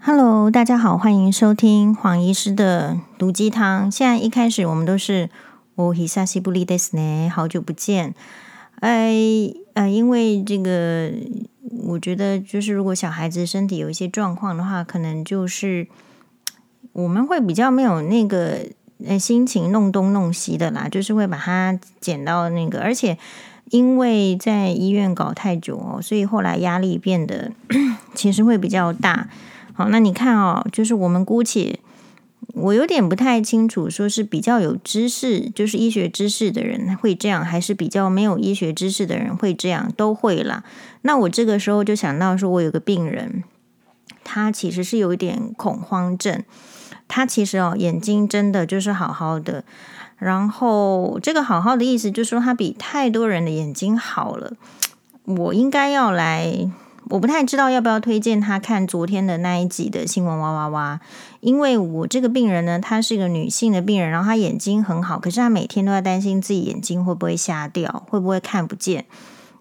Hello，大家好，欢迎收听黄医师的毒鸡汤。现在一开始我们都是お久しぶりですね，好久不见。哎，呃，因为这个，我觉得就是如果小孩子身体有一些状况的话，可能就是我们会比较没有那个呃心情弄东弄西的啦，就是会把它捡到那个，而且因为在医院搞太久哦，所以后来压力变得其实会比较大。 那你看哦，就是我们姑且，我有点不太清楚，说是比较有知识，就是医学知识的人会这样，还是比较没有医学知识的人会这样，都会啦。那我这个时候就想到说，我有个病人，他其实是有一点恐慌症，他其实哦眼睛真的就是好好的，然后这个好好的意思就是说他比太多人的眼睛好了，我应该要来。我不太知道要不要推荐他看昨天的那一集的新闻哇哇哇，因为我这个病人呢，她是一个女性的病人，然后她眼睛很好，可是她每天都在担心自己眼睛会不会瞎掉，会不会看不见。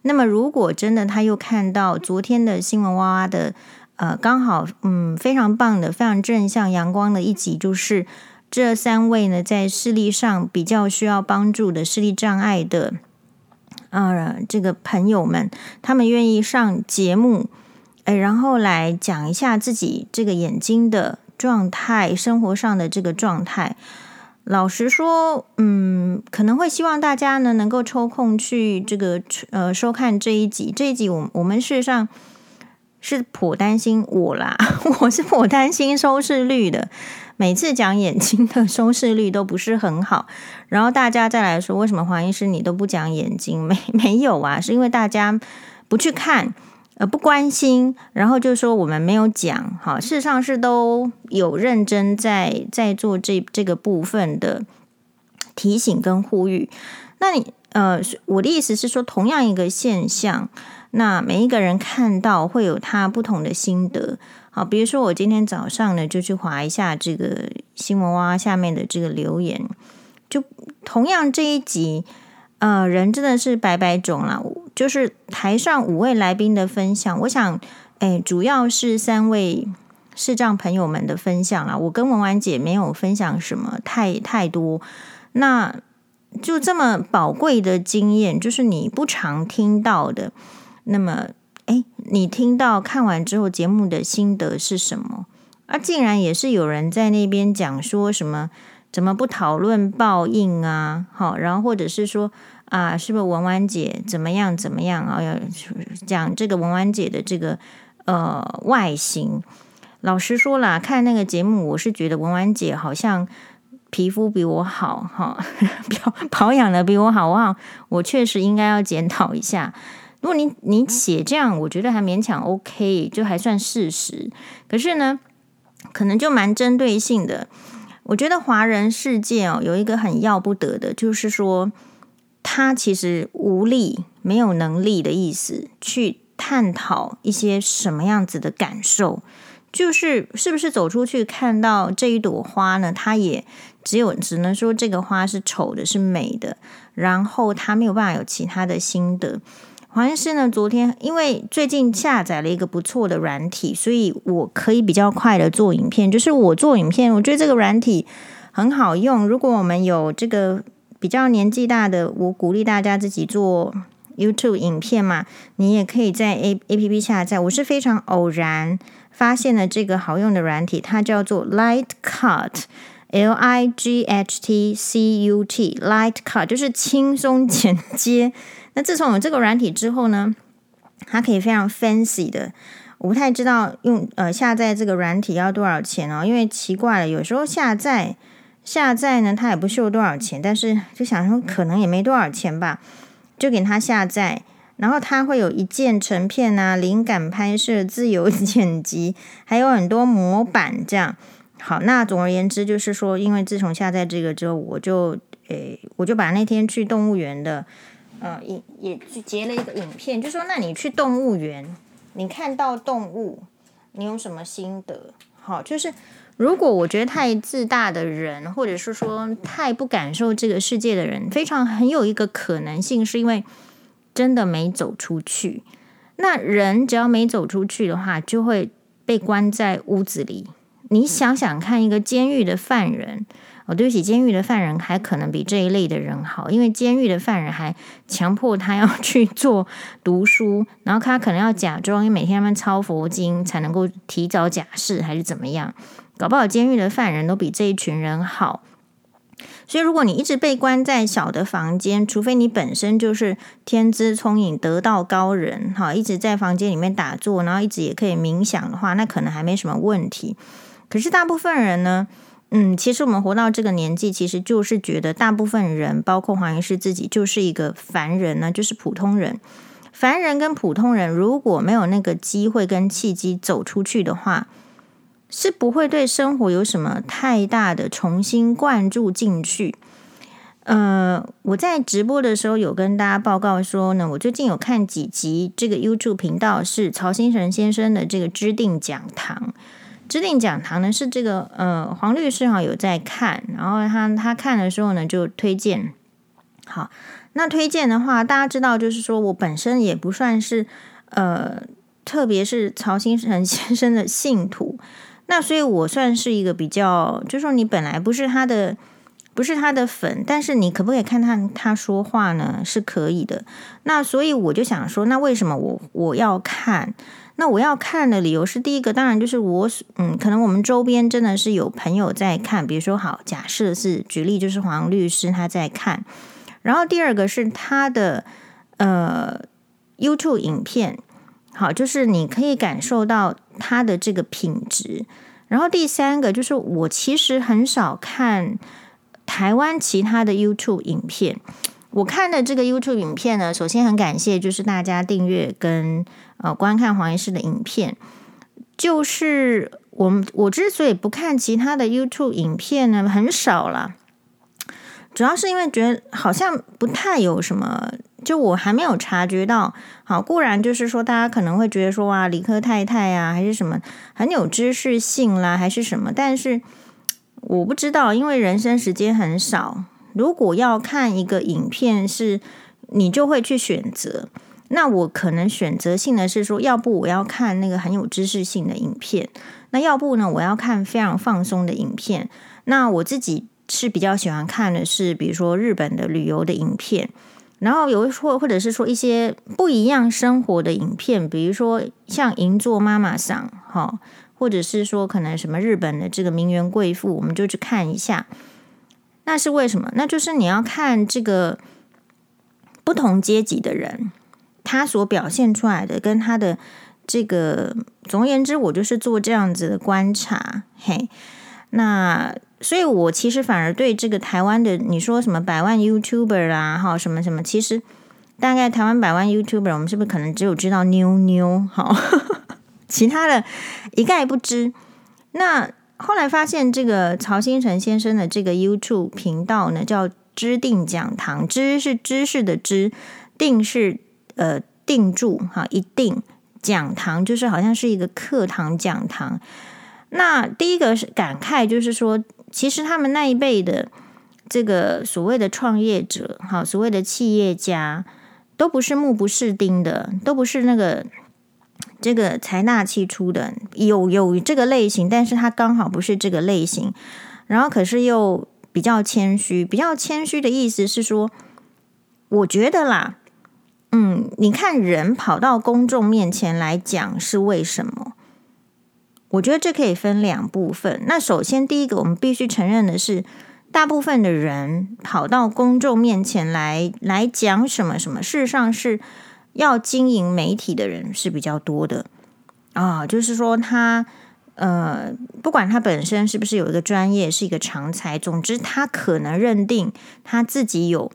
那么如果真的她又看到昨天的新闻哇哇的，呃，刚好嗯非常棒的、非常正向阳光的一集，就是这三位呢在视力上比较需要帮助的视力障碍的。呃，这个朋友们，他们愿意上节目，哎，然后来讲一下自己这个眼睛的状态，生活上的这个状态。老实说，嗯，可能会希望大家呢能够抽空去这个呃收看这一集。这一集我我们事实上是颇担心我啦，我是颇担心收视率的。每次讲眼睛的收视率都不是很好，然后大家再来说，为什么黄医师你都不讲眼睛？没 没有啊？是因为大家不去看，呃，不关心，然后就说我们没有讲。好，事实上是都有认真在在做这这个部分的提醒跟呼吁。那你呃，我的意思是说，同样一个现象，那每一个人看到会有他不同的心得。好，比如说我今天早上呢，就去划一下这个新闻哇下面的这个留言，就同样这一集，呃，人真的是百百种啦。就是台上五位来宾的分享，我想，哎，主要是三位视障朋友们的分享啦。我跟文婉姐没有分享什么太太多，那就这么宝贵的经验，就是你不常听到的，那么。哎，你听到看完之后节目的心得是什么？啊，竟然也是有人在那边讲说什么怎么不讨论报应啊？好，然后或者是说啊，是不是文婉姐怎么样怎么样啊？要讲这个文婉姐的这个呃外形。老实说啦，看那个节目，我是觉得文婉姐好像皮肤比我好哈，保保养的比我好，我好，我确实应该要检讨一下。如果你你写这样，我觉得还勉强 OK，就还算事实。可是呢，可能就蛮针对性的。我觉得华人世界哦，有一个很要不得的，就是说他其实无力、没有能力的意思，去探讨一些什么样子的感受。就是是不是走出去看到这一朵花呢？他也只有只能说这个花是丑的，是美的，然后他没有办法有其他的心得。好像是呢，昨天因为最近下载了一个不错的软体，所以我可以比较快的做影片。就是我做影片，我觉得这个软体很好用。如果我们有这个比较年纪大的，我鼓励大家自己做 YouTube 影片嘛。你也可以在 A A P P 下载。我是非常偶然发现了这个好用的软体，它叫做 Light Cut，L I G H T C U T，Light Cut 就是轻松剪接。那自从有这个软体之后呢，它可以非常 fancy 的，我不太知道用呃下载这个软体要多少钱哦，因为奇怪了，有时候下载下载呢，它也不秀多少钱，但是就想说可能也没多少钱吧，就给它下载，然后它会有一键成片啊，灵感拍摄、自由 剪辑，还有很多模板这样。好，那总而言之就是说，因为自从下载这个之后，我就诶，我就把那天去动物园的。呃，也也截了一个影片，就说那你去动物园，你看到动物，你有什么心得？好，就是如果我觉得太自大的人，或者是说太不感受这个世界的人，非常很有一个可能性，是因为真的没走出去。那人只要没走出去的话，就会被关在屋子里。你想想看，一个监狱的犯人，哦，对不起，监狱的犯人还可能比这一类的人好，因为监狱的犯人还强迫他要去做读书，然后他可能要假装，因为每天他们抄佛经才能够提早假释，还是怎么样？搞不好监狱的犯人都比这一群人好。所以，如果你一直被关在小的房间，除非你本身就是天资聪颖、得道高人，哈，一直在房间里面打坐，然后一直也可以冥想的话，那可能还没什么问题。可是大部分人呢，嗯，其实我们活到这个年纪，其实就是觉得大部分人，包括黄医师自己，就是一个凡人呢，就是普通人。凡人跟普通人如果没有那个机会跟契机走出去的话，是不会对生活有什么太大的重新灌注进去。呃，我在直播的时候有跟大家报告说呢，我最近有看几集这个 YouTube 频道是曹新成先生的这个知定讲堂。知定讲堂呢是这个呃黄律师哈有在看，然后他他看的时候呢就推荐。好，那推荐的话，大家知道就是说我本身也不算是呃，特别是曹兴诚先生的信徒，那所以我算是一个比较，就是说你本来不是他的不是他的粉，但是你可不可以看他他说话呢？是可以的。那所以我就想说，那为什么我我要看？那我要看的理由是，第一个当然就是我，嗯，可能我们周边真的是有朋友在看，比如说，好，假设是举例，就是黄律师他在看，然后第二个是他的呃 YouTube 影片，好，就是你可以感受到他的这个品质，然后第三个就是我其实很少看台湾其他的 YouTube 影片。我看的这个 YouTube 影片呢，首先很感谢，就是大家订阅跟呃观看黄医师的影片。就是我们我之所以不看其他的 YouTube 影片呢，很少了，主要是因为觉得好像不太有什么，就我还没有察觉到。好，固然就是说，大家可能会觉得说哇，理科太太啊，还是什么很有知识性啦，还是什么，但是我不知道，因为人生时间很少。如果要看一个影片，是你就会去选择。那我可能选择性的是说，要不我要看那个很有知识性的影片，那要不呢，我要看非常放松的影片。那我自己是比较喜欢看的是，比如说日本的旅游的影片，然后有或或者是说一些不一样生活的影片，比如说像银座妈妈桑哈，或者是说可能什么日本的这个名媛贵妇，我们就去看一下。那是为什么？那就是你要看这个不同阶级的人，他所表现出来的跟他的这个，总而言之，我就是做这样子的观察。嘿，那所以，我其实反而对这个台湾的，你说什么百万 YouTuber 啦，哈，什么什么，其实大概台湾百万 YouTuber，我们是不是可能只有知道妞妞？好，其他的一概不知。那。后来发现，这个曹兴诚先生的这个 YouTube 频道呢，叫“知定讲堂”。知是知识的知，定是呃定住哈，一定讲堂就是好像是一个课堂讲堂。那第一个是感慨，就是说，其实他们那一辈的这个所谓的创业者，哈，所谓的企业家，都不是目不识丁的，都不是那个。这个财大气粗的有有这个类型，但是他刚好不是这个类型，然后可是又比较谦虚，比较谦虚的意思是说，我觉得啦，嗯，你看人跑到公众面前来讲是为什么？我觉得这可以分两部分。那首先第一个，我们必须承认的是，大部分的人跑到公众面前来来讲什么什么，事实上是。要经营媒体的人是比较多的啊，就是说他呃，不管他本身是不是有一个专业，是一个长才，总之他可能认定他自己有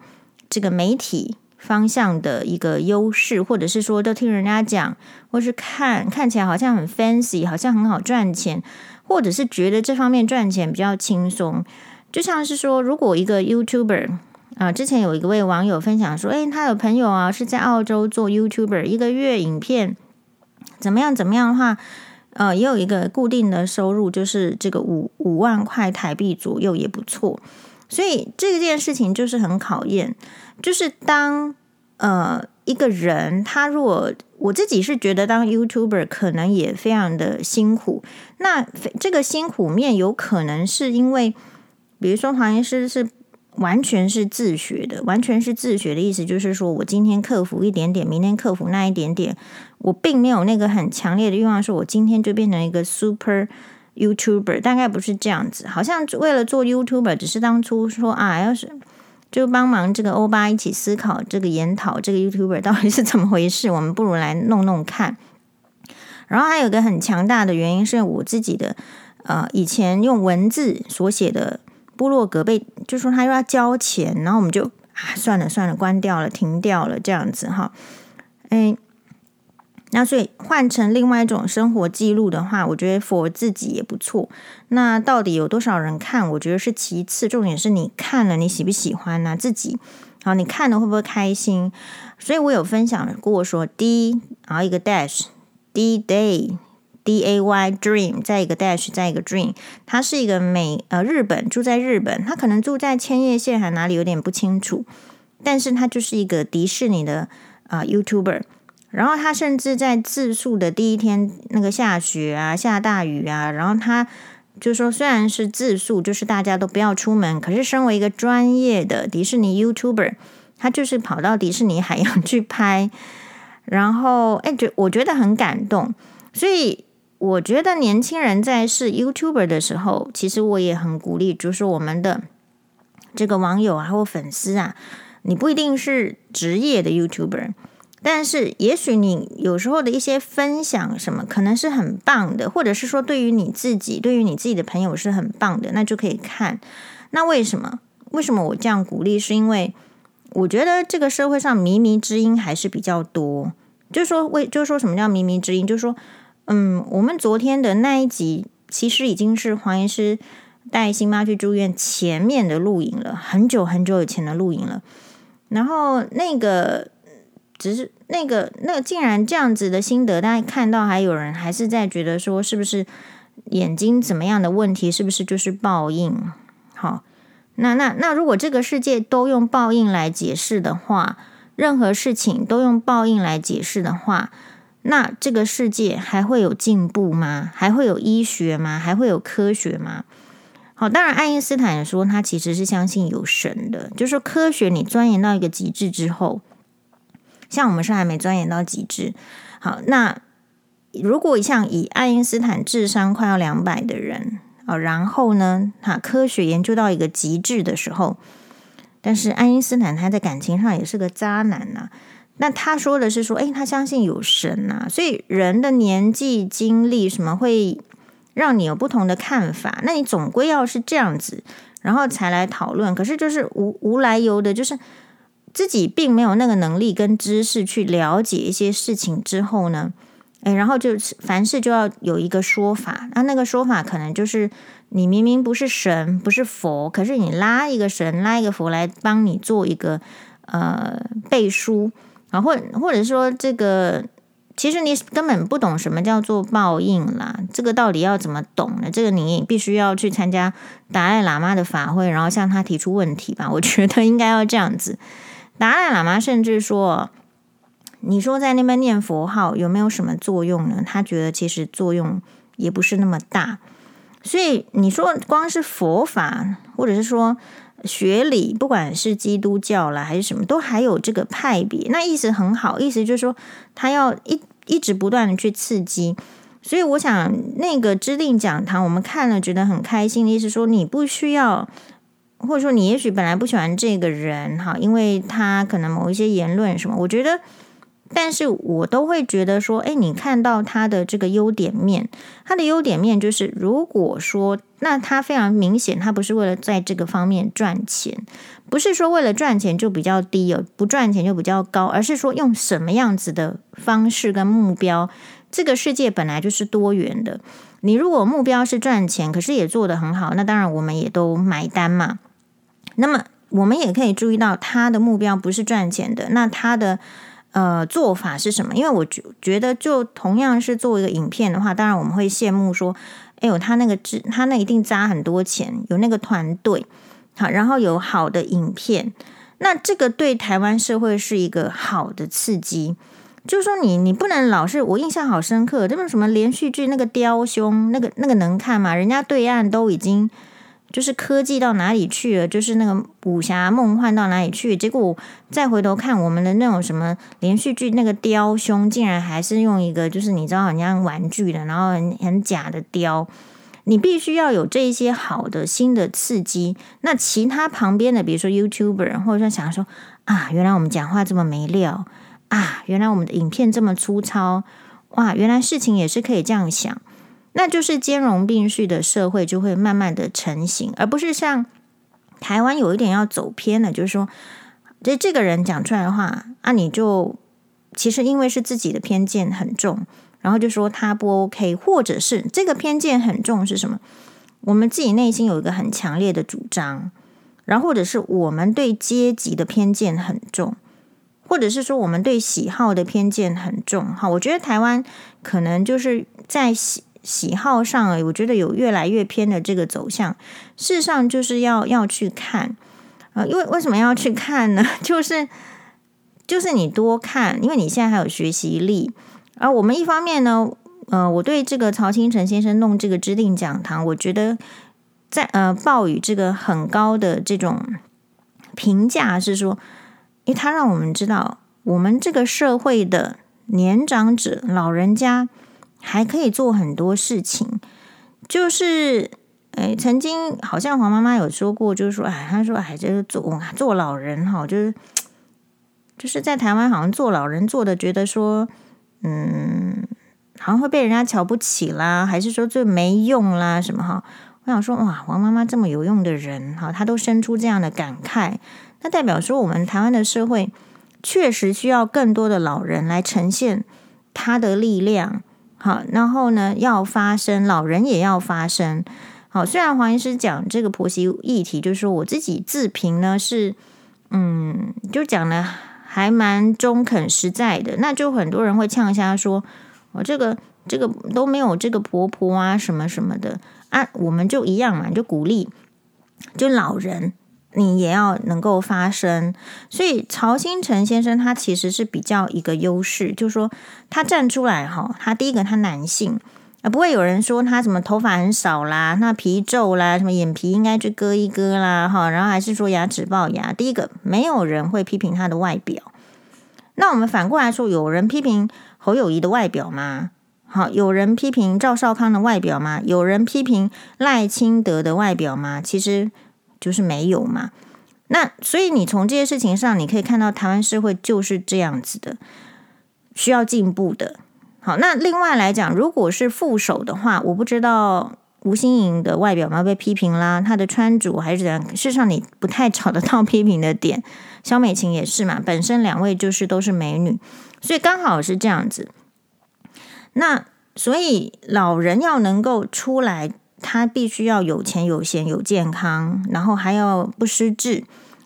这个媒体方向的一个优势，或者是说都听人家讲，或是看看起来好像很 fancy，好像很好赚钱，或者是觉得这方面赚钱比较轻松，就像是说，如果一个 YouTuber。啊，之前有一位网友分享说，诶，他有朋友啊是在澳洲做 YouTuber，一个月影片怎么样怎么样的话，呃，也有一个固定的收入，就是这个五五万块台币左右也不错。所以这件事情就是很考验，就是当呃一个人，他如果我自己是觉得当 YouTuber 可能也非常的辛苦。那这个辛苦面有可能是因为，比如说黄医师是完全是自学的，完全是自学的意思就是说我今天克服一点点，明天克服那一点点，我并没有那个很强烈的欲望，说我今天就变成一个 Super YouTuber，大概不是这样子。好像为了做 YouTuber，只是当初说啊，要是。就帮忙这个欧巴一起思考这个研讨这个 YouTuber 到底是怎么回事，我们不如来弄弄看。然后还有个很强大的原因是我自己的呃以前用文字所写的部落格被就说他又要交钱，然后我们就啊算了算了关掉了停掉了这样子哈，哎。那所以换成另外一种生活记录的话，我觉得 for 自己也不错。那到底有多少人看？我觉得是其次，重点是你看了你喜不喜欢呢、自己好，你看了会不会开心？所以我有分享过说 D，然后一个 dash，D day D A Y dream，再一个 dash，再一个 dream。他是一个美呃日本住在日本，他可能住在千叶县还哪里有点不清楚，但是他就是一个迪士尼的啊、呃、YouTuber。然后他甚至在自述的第一天，那个下雪啊，下大雨啊，然后他就说，虽然是自述，就是大家都不要出门，可是身为一个专业的迪士尼 YouTuber，他就是跑到迪士尼海洋去拍，然后哎，觉我觉得很感动。所以我觉得年轻人在是 YouTuber 的时候，其实我也很鼓励，就是我们的这个网友啊或粉丝啊，你不一定是职业的 YouTuber。但是，也许你有时候的一些分享什么，可能是很棒的，或者是说对于你自己，对于你自己的朋友是很棒的，那就可以看。那为什么？为什么我这样鼓励？是因为我觉得这个社会上靡靡之音还是比较多。就说，为就是说什么叫靡靡之音？就是说，嗯，我们昨天的那一集其实已经是黄医师带新妈去住院前面的录影了，很久很久以前的录影了。然后那个。只是那个那，竟然这样子的心得，大家看到还有人还是在觉得说，是不是眼睛怎么样的问题？是不是就是报应？好，那那那，如果这个世界都用报应来解释的话，任何事情都用报应来解释的话，那这个世界还会有进步吗？还会有医学吗？还会有科学吗？好，当然，爱因斯坦也说他其实是相信有神的，就是说科学你钻研到一个极致之后。像我们是还没钻研到极致，好，那如果像以爱因斯坦智商快要两百的人啊，然后呢，哈，科学研究到一个极致的时候，但是爱因斯坦他在感情上也是个渣男呐、那他说的是说，诶，他相信有神呐、所以人的年纪、经历什么会让你有不同的看法？那你总归要是这样子，然后才来讨论。可是就是无无来由的，就是。自己并没有那个能力跟知识去了解一些事情之后呢，诶，然后就是凡事就要有一个说法，那那个说法可能就是你明明不是神，不是佛，可是你拉一个神，拉一个佛来帮你做一个呃背书啊，或或者说这个其实你根本不懂什么叫做报应啦，这个到底要怎么懂呢？这个你必须要去参加达赖喇嘛的法会，然后向他提出问题吧。我觉得应该要这样子。达赖喇嘛甚至说：“你说在那边念佛号有没有什么作用呢？他觉得其实作用也不是那么大。所以你说光是佛法，或者是说学理，不管是基督教啦还是什么，都还有这个派别。那意思很好，意思就是说他要一一直不断的去刺激。所以我想那个知定讲堂，我们看了觉得很开心的意思，说你不需要。”或者说你也许本来不喜欢这个人哈，因为他可能某一些言论什么，我觉得，但是我都会觉得说，哎，你看到他的这个优点面，他的优点面就是，如果说那他非常明显，他不是为了在这个方面赚钱，不是说为了赚钱就比较低哦，不赚钱就比较高，而是说用什么样子的方式跟目标，这个世界本来就是多元的。你如果目标是赚钱，可是也做得很好，那当然我们也都买单嘛。那么我们也可以注意到，他的目标不是赚钱的。那他的呃做法是什么？因为我觉觉得，就同样是做一个影片的话，当然我们会羡慕说，哎呦，他那个，他那一定砸很多钱，有那个团队，好，然后有好的影片。那这个对台湾社会是一个好的刺激。就是说你，你不能老是我印象好深刻，这边什么连续剧那个雕兄，那个那个能看吗？人家对岸都已经就是科技到哪里去了，就是那个武侠梦幻到哪里去，结果再回头看我们的那种什么连续剧，那个雕兄竟然还是用一个就是你知道很像玩具的，然后很很假的雕。你必须要有这一些好的新的刺激，那其他旁边的，比如说 YouTuber，或者说想说啊，原来我们讲话这么没料。啊，原来我们的影片这么粗糙，哇！原来事情也是可以这样想，那就是兼容并蓄的社会就会慢慢的成型，而不是像台湾有一点要走偏了，就是说，这这个人讲出来的话啊，你就其实因为是自己的偏见很重，然后就说他不 OK，或者是这个偏见很重是什么？我们自己内心有一个很强烈的主张，然后或者是我们对阶级的偏见很重。或者是说我们对喜好的偏见很重，哈，我觉得台湾可能就是在喜喜好上，我觉得有越来越偏的这个走向。事实上，就是要要去看，呃，因为为什么要去看呢？就是就是你多看，因为你现在还有学习力。而我们一方面呢，呃，我对这个曹兴诚先生弄这个知定讲堂，我觉得在呃报以这个很高的这种评价是说。因为他让我们知道，我们这个社会的年长者、老人家还可以做很多事情。就是，哎，曾经好像黄妈妈有说过，就是说，哎，她说，哎，就是做做老人哈，就是就是在台湾好像做老人做的，觉得说，嗯，好像会被人家瞧不起啦，还是说最没用啦什么哈？我想说，哇，黄妈妈这么有用的人哈，她都生出这样的感慨。那代表说，我们台湾的社会确实需要更多的老人来呈现他的力量，好，然后呢，要发声，老人也要发声。好，虽然黄医师讲这个婆媳议题，就是说我自己自评呢是，嗯，就讲的还蛮中肯实在的，那就很多人会呛下说，我这个这个都没有这个婆婆啊什么什么的啊，我们就一样嘛，就鼓励就老人。你也要能够发声，所以曹兴诚先生他其实是比较一个优势，就是说他站出来哈，他第一个他男性啊，不会有人说他什么头发很少啦，那皮皱啦，什么眼皮应该去割一割啦哈，然后还是说牙齿龅牙，第一个没有人会批评他的外表。那我们反过来说，有人批评侯友宜的外表吗？好，有人批评赵少康的外表吗？有人批评赖清德的外表吗？其实。就是没有嘛，那所以你从这些事情上，你可以看到台湾社会就是这样子的，需要进步的。好，那另外来讲，如果是副手的话，我不知道吴欣颖的外表有没有被批评啦，她的穿着还是怎样，事实上你不太找得到 批评的点。萧美琴也是嘛，本身两位就是都是美女，所以刚好是这样子。那所以老人要能够出来。他必须要有钱有闲有健康，然后还要不失智，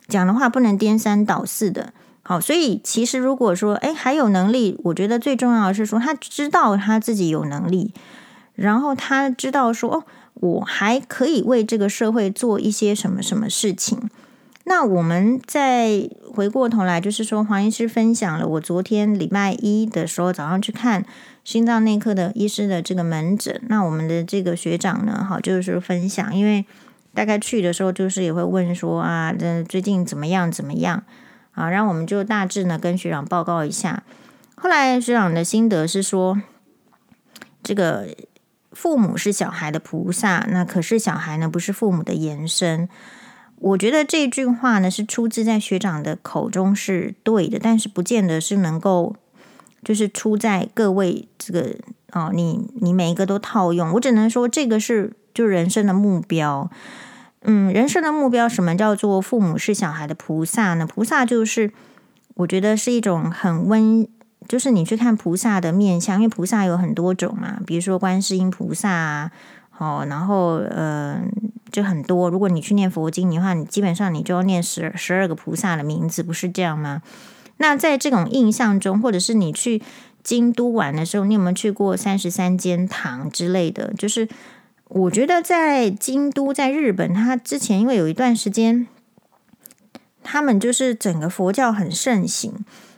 讲的话不能颠三倒四的。好，所以其实如果说，哎，还有能力，我觉得最重要的是说，他知道他自己有能力，然后他知道说，哦，我还可以为这个社会做一些什么什么事情。那我们再回过头来，就是说，黄医师分享了我昨天礼拜一的时候早上去看。心脏内科的医师的这个门诊，那我们的这个学长呢，好，就是分享，因为大概去的时候，就是也会问说啊，这最近怎么样怎么样啊？然后我们就大致呢跟学长报告一下。后来学长的心得是说，这个父母是小孩的菩萨，那可是小孩呢不是父母的延伸。我觉得这句话呢是出自在学长的口中是对的，但是不见得是能够。就是出在各位这个哦，你你每一个都套用，我只能说这个是就人生的目标。嗯，人生的目标，什么叫做父母是小孩的菩萨呢？菩萨就是我觉得是一种很温，就是你去看菩萨的面相，因为菩萨有很多种嘛，比如说观世音菩萨啊，哦，然后呃就很多。如果你去念佛经的话，你基本上你就要念十十二个菩萨的名字，不是这样吗？那在这种印象中，或者是你去京都玩的时候，你有没有去过三十三间堂之类的？就是我觉得在京都，在日本，他之前因为有一段时间，他们就是整个佛教很盛行，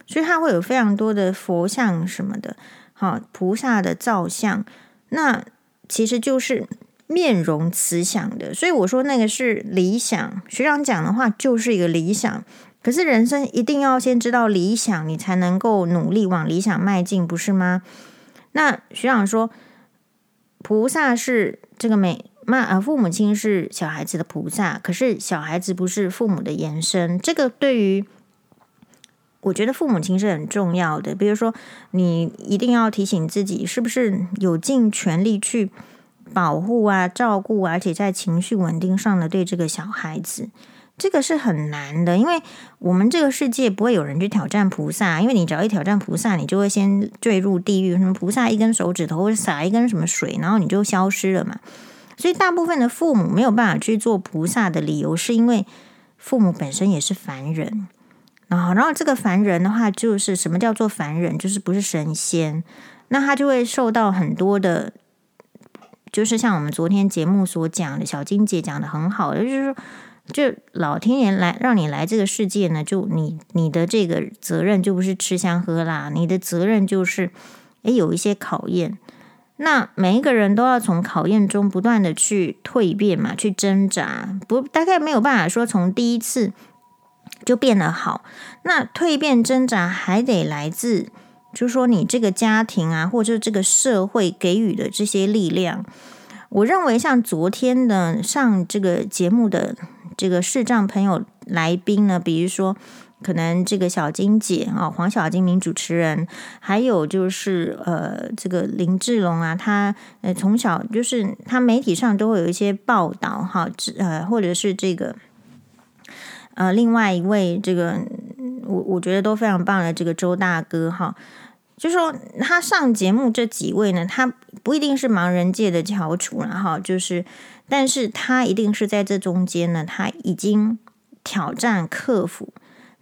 所以他会有非常多的佛像什么的，好菩萨的造像，那其实就是面容慈祥的。所以我说那个是理想，学长讲的话就是一个理想。可是人生一定要先知道理想，你才能够努力往理想迈进，不是吗？那学长说，菩萨是这个美，妈啊，父母亲是小孩子的菩萨，可是小孩子不是父母的延伸。这个对于我觉得父母亲是很重要的。比如说，你一定要提醒自己，是不是有尽全力去保护啊、照顾啊，而且在情绪稳定上的对这个小孩子。这个是很难的，因为我们这个世界不会有人去挑战菩萨，因为你只要一挑战菩萨，你就会先坠入地狱。什么菩萨一根手指头或者撒一根什么水，然后你就消失了嘛。所以大部分的父母没有办法去做菩萨的理由，是因为父母本身也是凡人。然后，然后这个凡人的话，就是什么叫做凡人？就是不是神仙，那他就会受到很多的，就是像我们昨天节目所讲的，小金姐讲的很好的，就是说。就老天爷来让你来这个世界呢，就你你的这个责任就不是吃香喝辣，你的责任就是，诶，有一些考验。那每一个人都要从考验中不断的去蜕变嘛，去挣扎，不大概没有办法说从第一次就变得好。那蜕变挣扎还得来自，就是说你这个家庭啊，或者这个社会给予的这些力量。我认为像昨天的上这个节目的。这个视障朋友来宾呢，比如说可能这个小金姐啊，黄小金名主持人，还有就是呃，这个林志龙啊，他呃从小就是他媒体上都会有一些报道哈，呃或者是这个呃另外一位这个我我觉得都非常棒的这个周大哥哈，就说他上节目这几位呢，他不一定是盲人界的翘楚了哈，就是。但是他一定是在这中间呢，他已经挑战克服。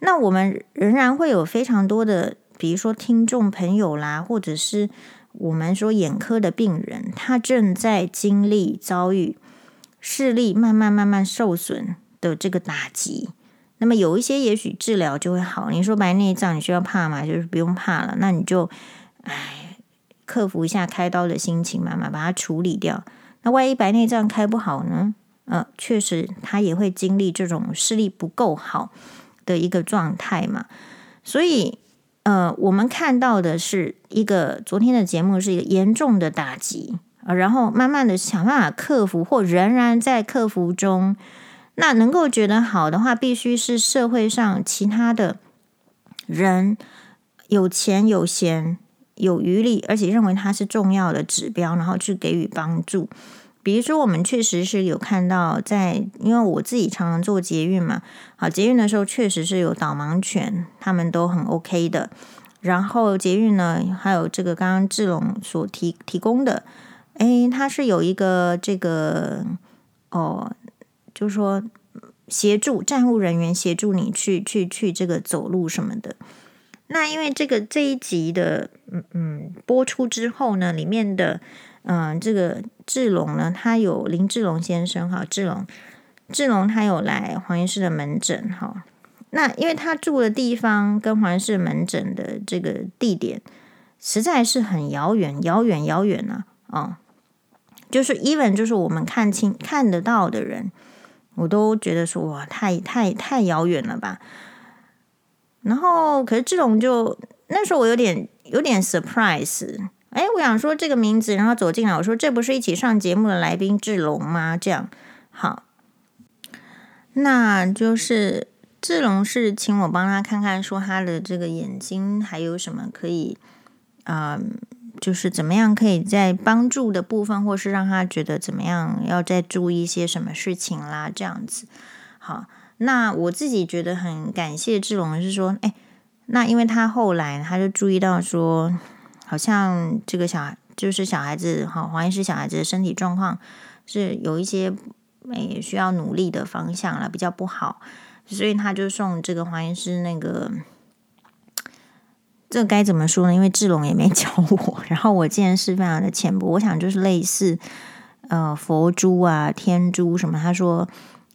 那我们仍然会有非常多的，比如说听众朋友啦，或者是我们说眼科的病人，他正在经历遭遇视力慢慢慢慢受损的这个打击。那么有一些也许治疗就会好。你说白内障，你需要怕吗？就是不用怕了。那你就哎，克服一下开刀的心情，慢慢把它处理掉。那万一白内障开不好呢？呃，确实他也会经历这种视力不够好的一个状态嘛。所以，呃，我们看到的是一个昨天的节目是一个严重的打击，呃，然后慢慢的想办法克服，或仍然在克服中。那能够觉得好的话，必须是社会上其他的人有钱有闲。有余力，而且认为它是重要的指标，然后去给予帮助。比如说，我们确实是有看到在，因为我自己常常坐捷运嘛，好，捷运的时候确实是有导盲犬，他们都很 OK 的。然后捷运呢，还有这个刚刚志龙所提提供的，诶，它是有一个这个哦，就是说协助站务人员协助你去去去这个走路什么的。那因为这个这一集的嗯嗯播出之后呢，里面的嗯、这个志龙呢，他有林志龙先生哈，志龙志龙他有来黄医师的门诊哈。那因为他住的地方跟黄医师门诊的这个地点实在是很遥远，遥远遥远呢啊、哦，就是 even 就是我们看清看得到的人，我都觉得说哇，太太太遥远了吧。然后，可是志龙就那时候我有点有点 surprise，哎，我想说这个名字，然后走进来，我说这不是一起上节目的来宾志龙吗？这样好，那就是志龙是请我帮他看看，说他的这个眼睛还有什么可以啊、呃，就是怎么样可以在帮助的部分，或是让他觉得怎么样要再注意一些什么事情啦，这样子好。那我自己觉得很感谢志龙，是说，哎，那因为他后来他就注意到说，好像这个小孩就是小孩子，哈，黄医师小孩子的身体状况是有一些诶需要努力的方向了，比较不好，所以他就送这个黄医师那个，这该怎么说呢？因为志龙也没 教我，然后我见识非常的浅薄，我想就是类似呃佛珠啊、天珠什么，他说。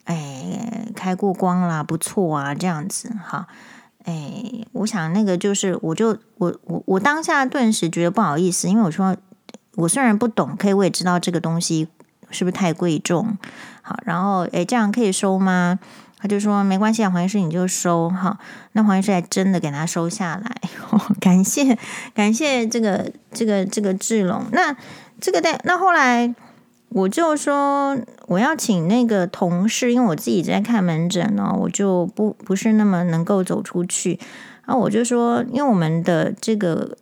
哎，开过光啦，不错啊，这样子哈。哎，我想那个就是，我就我我我当下顿时觉得不好意思，因为我说我虽然不懂，可以我也知道这个东西是不是太贵重，好，然后哎，这样可以收吗？他就说没关系啊，黄医师你就收哈。那黄医师还真的给他收下来，感谢感谢这个这个这个志龙。那这个在那后来。我就说我要请那个同事，因为我自己在看门诊呢，我就不不是那么能够走出去。然后我就说，因为我们的这个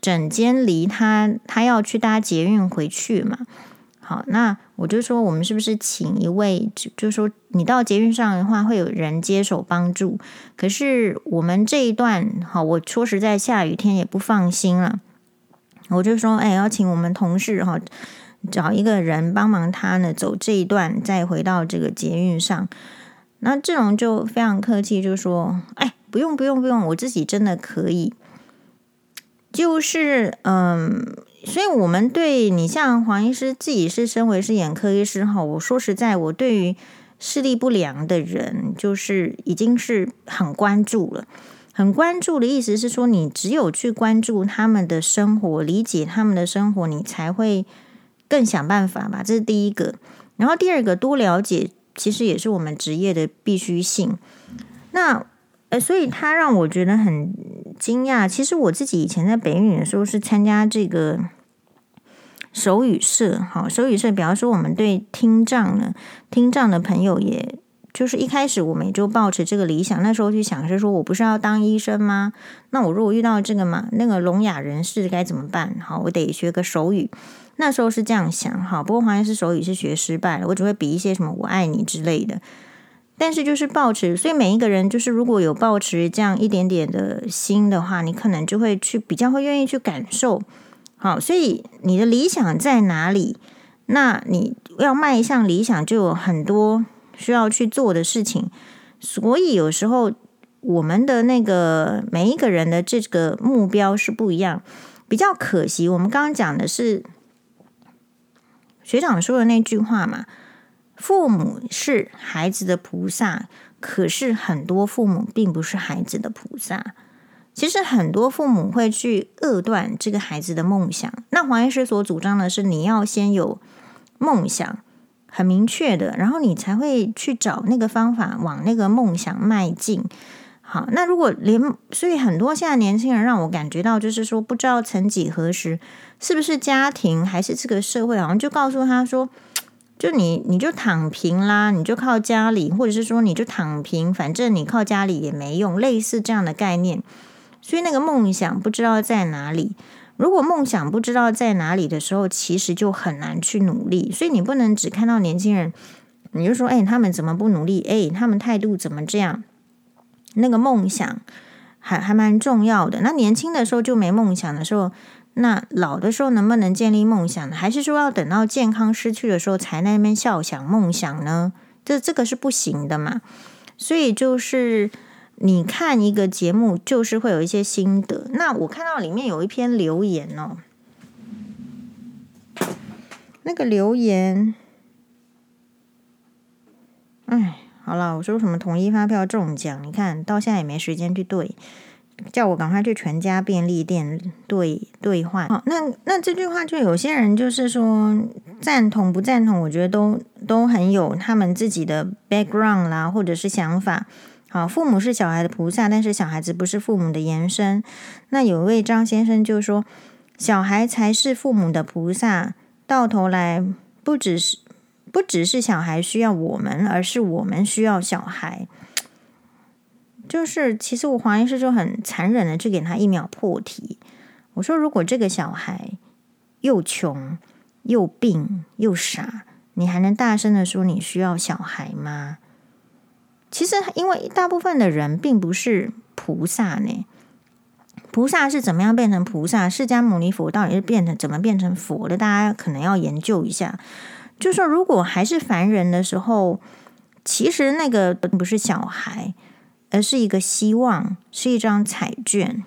诊间离他他要去搭捷运回去嘛。好，那我就说我们是不是请一位，就就说你到捷运上的话会有人接手帮助。可是我们这一段，好，我说实在下雨天也不放心了。我就说，哎，要请我们同事哈。找一个人帮忙他呢，走这一段，再回到这个捷运上。那志龙就非常客气，就说：“哎，不用不用不用，我自己真的可以。”就是嗯，所以我们对你像黄医师自己是身为是眼科医师哈，我说实在，我对于视力不良的人，就是已经是很关注了。很关注的意思是说，你只有去关注他们的生活，理解他们的生活，你才会。更想办法吧，这是第一个。然后第二个，多了解，其实也是我们职业的必须性。那呃，所以他让我觉得很惊讶。其实我自己以前在北女的时候是参加这个手语社，好，手语社，比方说我们对听障呢，听障的朋友也。就是一开始我们也就抱持这个理想，那时候去想是说，我不是要当医生吗？那我如果遇到这个嘛，那个聋哑人士该怎么办？好，我得学个手语。那时候是这样想，好，不过好像是手语是学失败了，我只会比一些什么我爱你之类的。但是就是抱持，所以每一个人就是如果有抱持这样一点点的心的话，你可能就会去比较会愿意去感受。好，所以你的理想在哪里？那你要迈向理想，就有很多。需要去做的事情，所以有时候我们的那个每一个人的这个目标是不一样，比较可惜。我们刚刚讲的是学长说的那句话嘛，父母是孩子的菩萨，可是很多父母并不是孩子的菩萨。其实很多父母会去扼断这个孩子的梦想。那黄医师所主张的是，你要先有梦想。很明确的，然后你才会去找那个方法往那个梦想迈进。好，那如果连，所以很多现在年轻人让我感觉到，就是说不知道曾几何时，是不是家庭还是这个社会，好像就告诉他说，就你你就躺平啦，你就靠家里，或者是说你就躺平，反正你靠家里也没用，类似这样的概念。所以那个梦想不知道在哪里。如果梦想不知道在哪里的时候，其实就很难去努力。所以你不能只看到年轻人，你就说：“哎，他们怎么不努力？哎，他们态度怎么这样？”那个梦想还还蛮重要的。那年轻的时候就没梦想的时候，那老的时候能不能建立梦想呢？还是说要等到健康失去的时候才那边笑想梦想呢？这这个是不行的嘛。所以就是。你看一个节目，就是会有一些心得。那我看到里面有一篇留言哦，那个留言，哎，好了，我说什么统一发票中奖，你看到现在也没时间去兑，叫我赶快去全家便利店兑兑换。好，那那这句话就有些人就是说赞同不赞同，我觉得都都很有他们自己的 background 啦，或者是想法。好，父母是小孩的菩萨，但是小孩子不是父母的延伸。那有一位张先生就说，小孩才是父母的菩萨。到头来，不只是不只是小孩需要我们，而是我们需要小孩。就是，其实我黄医师就很残忍的去给他一秒破题。我说，如果这个小孩又穷又病又傻，你还能大声的说你需要小孩吗？其实，因为大部分的人并不是菩萨呢。菩萨是怎么样变成菩萨？释迦牟尼佛到底是变成怎么变成佛的？大家可能要研究一下。就说，如果还是凡人的时候，其实那个不是小孩，而是一个希望，是一张彩券。